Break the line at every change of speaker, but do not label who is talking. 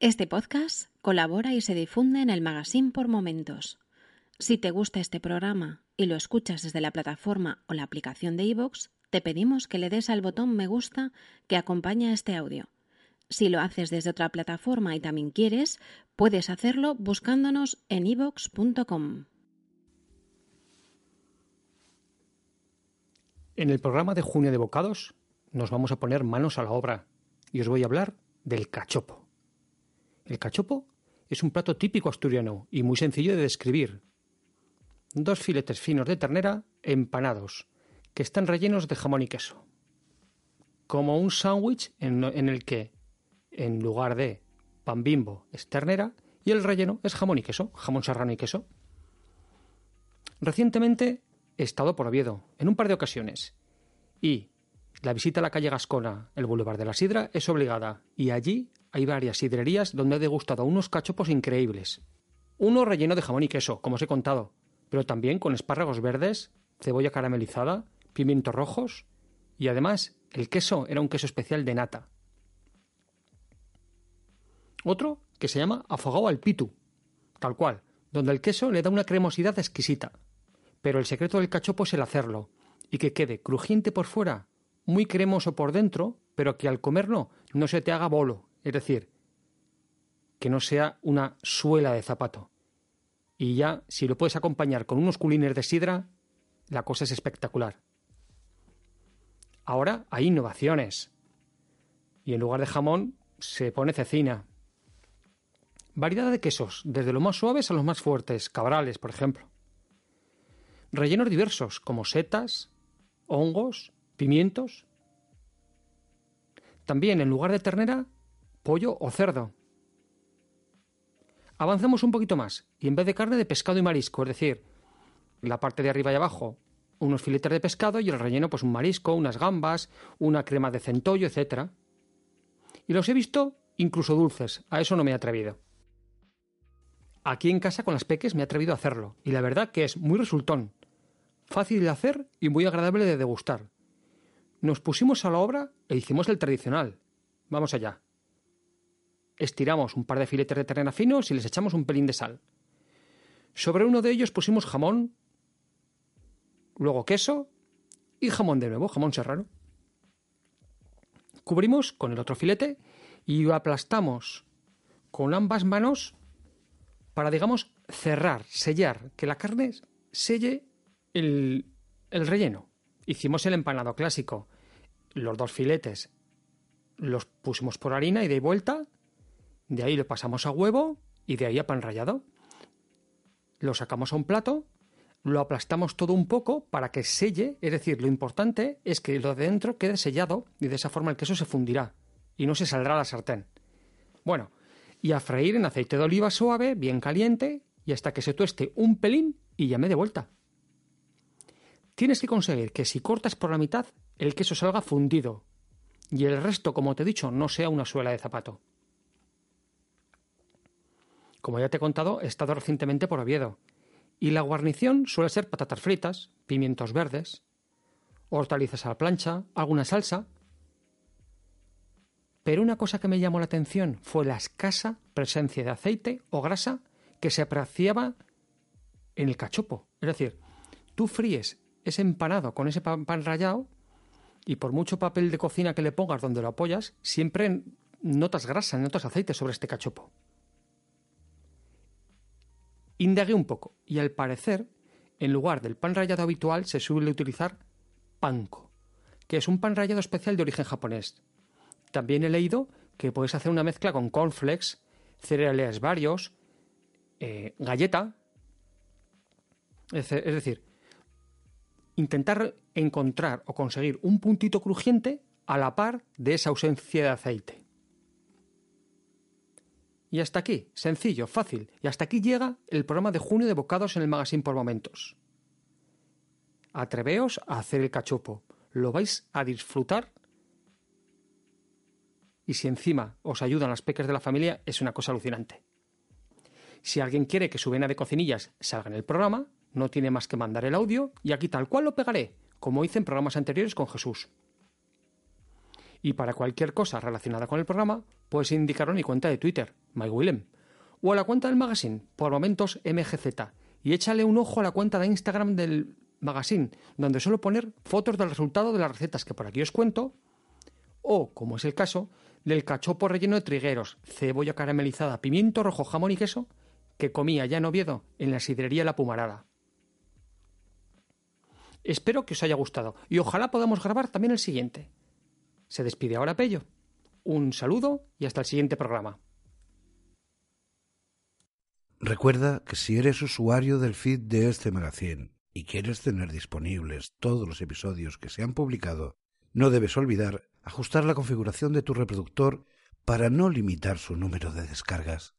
Este podcast colabora y se difunde en el magazine por momentos. Si te gusta este programa y lo escuchas desde la plataforma o la aplicación de iVoox, te pedimos que le des al botón me gusta que acompaña este audio. Si lo haces desde otra plataforma y también quieres, puedes hacerlo buscándonos en iVoox.com.
En el programa de junio de Bocados nos vamos a poner manos a la obra y os voy a hablar del cachopo. El cachopo es un plato típico asturiano y muy sencillo de describir. Dos filetes finos de ternera empanados, que están rellenos de jamón y queso. Como un sándwich en, el que, en lugar de pan bimbo, es ternera y el relleno es jamón y queso, jamón serrano y queso. Recientemente he estado por Oviedo, en un par de ocasiones, y la visita a la calle Gascona, el Boulevard de la Sidra, es obligada, y allí hay varias sidrerías donde he degustado unos cachopos increíbles. Uno relleno de jamón y queso, como os he contado, pero también con espárragos verdes, cebolla caramelizada, pimientos rojos, y además el queso era un queso especial de nata. Otro que se llama afogado al pitu, tal cual, donde el queso le da una cremosidad exquisita pero el secreto del cachopo es el hacerlo, y que quede crujiente por fuera, muy cremoso por dentro, pero que al comerlo no se te haga bolo, es decir, que no sea una suela de zapato. Y ya, si lo puedes acompañar con unos culines de sidra, la cosa es espectacular. Ahora hay innovaciones. Y en lugar de jamón se pone cecina. Variedad de quesos, desde los más suaves a los más fuertes, cabrales, por ejemplo. Rellenos diversos, como setas, hongos, pimientos. También, en lugar de ternera, pollo o cerdo. Avanzamos un poquito más, y en vez de carne, de pescado y marisco, es decir, la parte de arriba y abajo, unos filetes de pescado y el relleno, pues un marisco, unas gambas, una crema de centollo, etc. Y los he visto incluso dulces, a eso no me he atrevido. Aquí en casa con las peques me he atrevido a hacerlo, y la verdad que es muy resultón fácil de hacer y muy agradable de degustar. Nos pusimos a la obra e hicimos el tradicional. Vamos allá. Estiramos un par de filetes de terrena finos y les echamos un pelín de sal. Sobre uno de ellos pusimos jamón, luego queso y jamón de nuevo, jamón serrano. Cubrimos con el otro filete y aplastamos con ambas manos para, digamos, cerrar, sellar, que la carne selle el, relleno. Hicimos el empanado clásico. Los dos filetes los pusimos por harina y de vuelta. De ahí lo pasamos a huevo y de ahí a pan rallado. Lo sacamos a un plato, lo aplastamos todo un poco para que selle, es decir, lo importante es que lo de dentro quede sellado y de esa forma el queso se fundirá y no se saldrá la sartén. Bueno, y a freír en aceite de oliva suave, bien caliente, y hasta que se tueste un pelín y llame de vuelta. Tienes que conseguir que si cortas por la mitad, el queso salga fundido y el resto, como te he dicho, no sea una suela de zapato. Como ya te he contado, he estado recientemente por Oviedo y la guarnición suele ser patatas fritas, pimientos verdes, hortalizas a la plancha, alguna salsa. Pero una cosa que me llamó la atención fue la escasa presencia de aceite o grasa que se apreciaba en el cachopo. Es decir, tú fríes ese empanado con ese pan, rallado y por mucho papel de cocina que le pongas donde lo apoyas, siempre notas grasa, notas aceite sobre este cachopo. Indagué un poco y al parecer, en lugar del pan rallado habitual, se suele utilizar panko, que es un pan rallado especial de origen japonés. También he leído que puedes hacer una mezcla con cornflakes, cereales varios, eh, galleta. Es decir, intentar encontrar o conseguir un puntito crujiente a la par de esa ausencia de aceite. Y hasta aquí, sencillo, fácil, y hasta aquí llega el programa de junio de bocados en el magazine por momentos. Atreveos a hacer el cachopo, lo vais a disfrutar y si encima os ayudan las peques de la familia es una cosa alucinante. Si alguien quiere que su vena de cocinillas salga en el programa, no tiene más que mandar el audio y aquí tal cual lo pegaré, como hice en programas anteriores con Jesús. Y para cualquier cosa relacionada con el programa, puedes indicarlo en mi cuenta de Twitter, My Willem, o a la cuenta del magazine, por momentos MGZ, y échale un ojo a la cuenta de Instagram del magazine, donde suelo poner fotos del resultado de las recetas que por aquí os cuento, o, como es el caso, del cachopo relleno de trigueros, cebolla caramelizada, pimiento rojo, jamón y queso, que comía ya en Oviedo en la sidrería La Pumarada. Espero que os haya gustado y ojalá podamos grabar también el siguiente. Se despide ahora Pello. Un saludo y hasta el siguiente programa.
Recuerda que si eres usuario del feed de este magazine y quieres tener disponibles todos los episodios que se han publicado, no debes olvidar ajustar la configuración de tu reproductor para no limitar su número de descargas.